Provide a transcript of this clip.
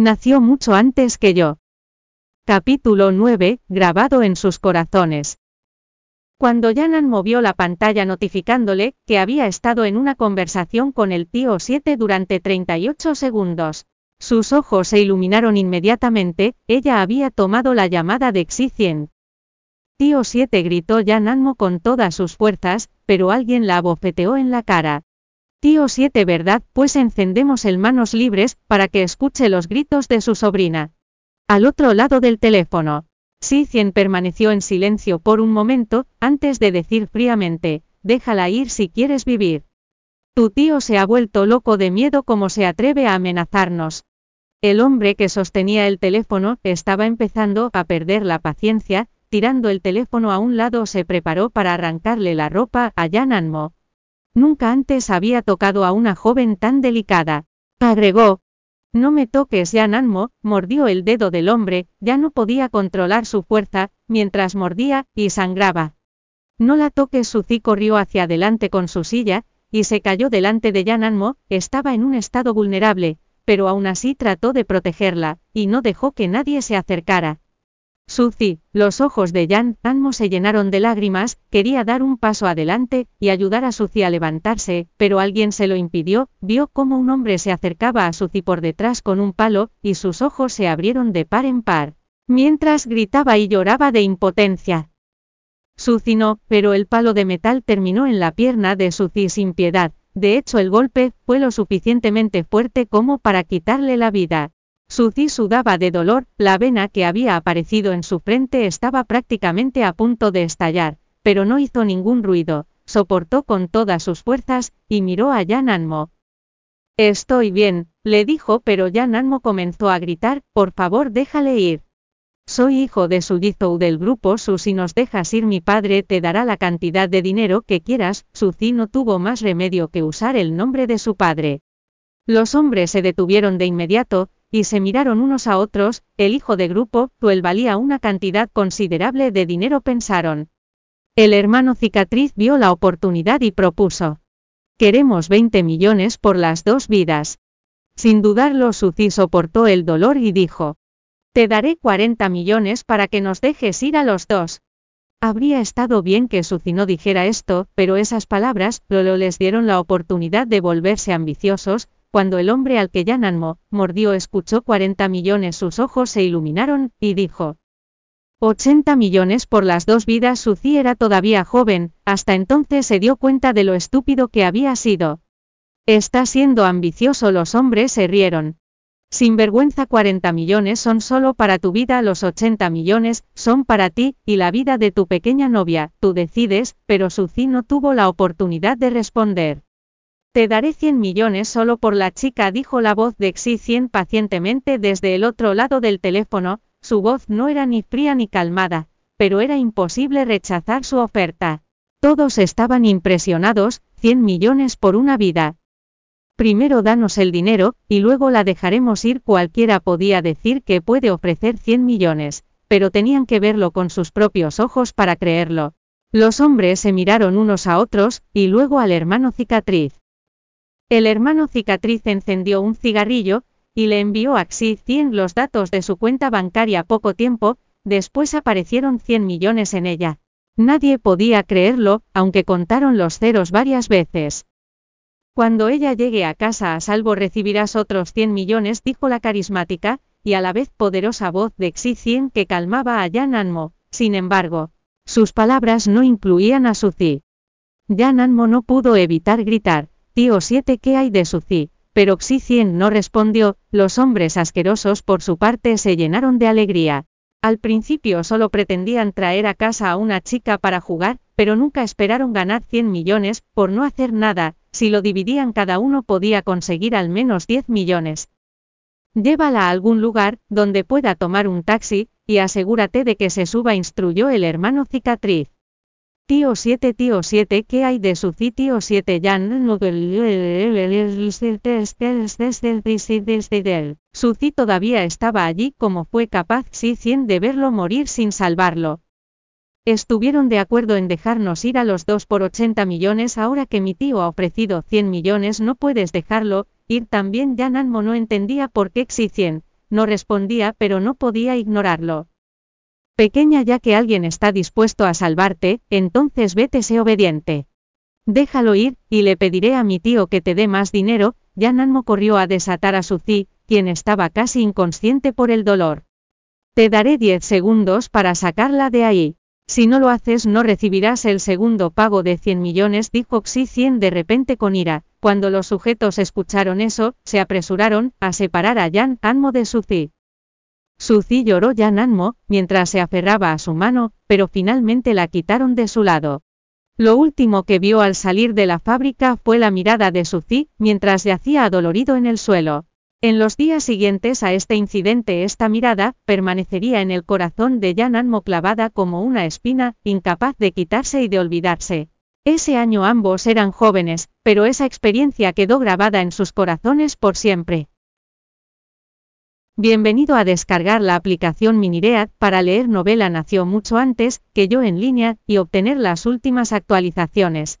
Nació mucho antes que yo. Capítulo 9, grabado en sus corazones. Cuando Yanan movió la pantalla notificándole que había estado en una conversación con el tío 7 durante 38 segundos, sus ojos se iluminaron inmediatamente, ella había tomado la llamada de Xi 100. Tío 7 gritó Yananmo con todas sus fuerzas, pero alguien la abofeteó en la cara. Tío 7 ¿verdad? Pues encendemos el manos libres, para que escuche los gritos de su sobrina. Al otro lado del teléfono. Si Cien permaneció en silencio por un momento, antes de decir fríamente, déjala ir si quieres vivir. Tu tío se ha vuelto loco de miedo como se atreve a amenazarnos. El hombre que sostenía el teléfono estaba empezando a perder la paciencia, tirando el teléfono a un lado se preparó para arrancarle la ropa a Yan Anmo. Nunca antes había tocado a una joven tan delicada. Agregó. No me toques Yan Anmo, mordió el dedo del hombre, ya no podía controlar su fuerza, mientras mordía, y sangraba. No la toques Suzy corrió hacia adelante con su silla, y se cayó delante de Yan Anmo, estaba en un estado vulnerable, pero aún así trató de protegerla, y no dejó que nadie se acercara. Suzy, los ojos de Jan Anmo se llenaron de lágrimas, quería dar un paso adelante, y ayudar a Suzy a levantarse, pero alguien se lo impidió, vio cómo un hombre se acercaba a Suzy por detrás con un palo, y sus ojos se abrieron de par en par, mientras gritaba y lloraba de impotencia. Suzy no, pero el palo de metal terminó en la pierna de Suzy sin piedad, de hecho el golpe fue lo suficientemente fuerte como para quitarle la vida. Suzy sudaba de dolor, la vena que había aparecido en su frente estaba prácticamente a punto de estallar, pero no hizo ningún ruido, soportó con todas sus fuerzas, y miró a Yan Anmo. Estoy bien, le dijo, pero Yan Anmo comenzó a gritar, por favor déjale ir. Soy hijo de Sujizou del grupo Su si nos dejas ir mi padre te dará la cantidad de dinero que quieras, Suzy no tuvo más remedio que usar el nombre de su padre. Los hombres se detuvieron de inmediato, y se miraron unos a otros, el hijo de grupo, Tuel valía una cantidad considerable de dinero pensaron. El hermano cicatriz vio la oportunidad y propuso. Queremos 20 millones por las dos vidas. Sin dudarlo Suzy soportó el dolor y dijo. Te daré 40 millones para que nos dejes ir a los dos. Habría estado bien que Suzy no dijera esto, pero esas palabras, Lolo les dieron la oportunidad de volverse ambiciosos, cuando el hombre al que Yananmo mordió escuchó 40 millones sus ojos se iluminaron, y dijo. 80 millones por las dos vidas Suzy era todavía joven, hasta entonces se dio cuenta de lo estúpido que había sido. Está siendo ambicioso los hombres se rieron. Sin vergüenza 40 millones son solo para tu vida, los 80 millones son para ti, y la vida de tu pequeña novia, tú decides, pero Suzy no tuvo la oportunidad de responder. Te daré 100 millones solo por la chica, dijo la voz de Xi 100 pacientemente desde el otro lado del teléfono, su voz no era ni fría ni calmada, pero era imposible rechazar su oferta. Todos estaban impresionados, 100 millones por una vida. Primero danos el dinero, y luego la dejaremos ir. Cualquiera podía decir que puede ofrecer 100 millones, pero tenían que verlo con sus propios ojos para creerlo. Los hombres se miraron unos a otros, y luego al hermano cicatriz. El hermano cicatriz encendió un cigarrillo, y le envió a Xi 100 los datos de su cuenta bancaria poco tiempo, después aparecieron 100 millones en ella. Nadie podía creerlo, aunque contaron los ceros varias veces. Cuando ella llegue a casa a salvo recibirás otros 100 millones, dijo la carismática, y a la vez poderosa voz de Xi 100 que calmaba a Yan Anmo. Sin embargo, sus palabras no incluían a Suzy. Yan Anmo no pudo evitar gritar, Tío 7 ¿qué hay de Suzy? Pero Xi 100 no respondió, los hombres asquerosos por su parte se llenaron de alegría. Al principio solo pretendían traer a casa a una chica para jugar, pero nunca esperaron ganar 100 millones, por no hacer nada, si lo dividían cada uno podía conseguir al menos 10 millones. Llévala a algún lugar, donde pueda tomar un taxi, y asegúrate de que se suba, instruyó el hermano cicatriz. Tío 7 Tío 7 ¿Qué hay de su tío 7 Jan Suzy todavía estaba allí como fue capaz Xi 100 de verlo morir sin salvarlo. Estuvieron de acuerdo en dejarnos ir a los dos por 80 millones ahora que mi tío ha ofrecido 100 millones no puedes dejarlo, ir también Jan Anmo no entendía por qué Xi 100, no respondía pero no podía ignorarlo. Pequeña ya que alguien está dispuesto a salvarte, entonces vete sé obediente. Déjalo ir, y le pediré a mi tío que te dé más dinero, Yananmo corrió a desatar a Suzy, quien estaba casi inconsciente por el dolor. Te daré 10 segundos para sacarla de ahí. Si no lo haces no recibirás el segundo pago de 100 millones, dijo Xi 100 de repente con ira. Cuando los sujetos escucharon eso, se apresuraron a separar a Yan Anmo de Suzy. Suzy lloró Yan Anmo, mientras se aferraba a su mano, pero finalmente la quitaron de su lado. Lo último que vio al salir de la fábrica fue la mirada de Suzy, mientras yacía adolorido en el suelo. En los días siguientes a este incidente esta mirada, permanecería en el corazón de Yan Anmo clavada como una espina, incapaz de quitarse y de olvidarse. Ese año ambos eran jóvenes, pero esa experiencia quedó grabada en sus corazones por siempre. Bienvenido a descargar la aplicación Miniread para leer novela nació mucho antes que yo en línea y obtener las últimas actualizaciones.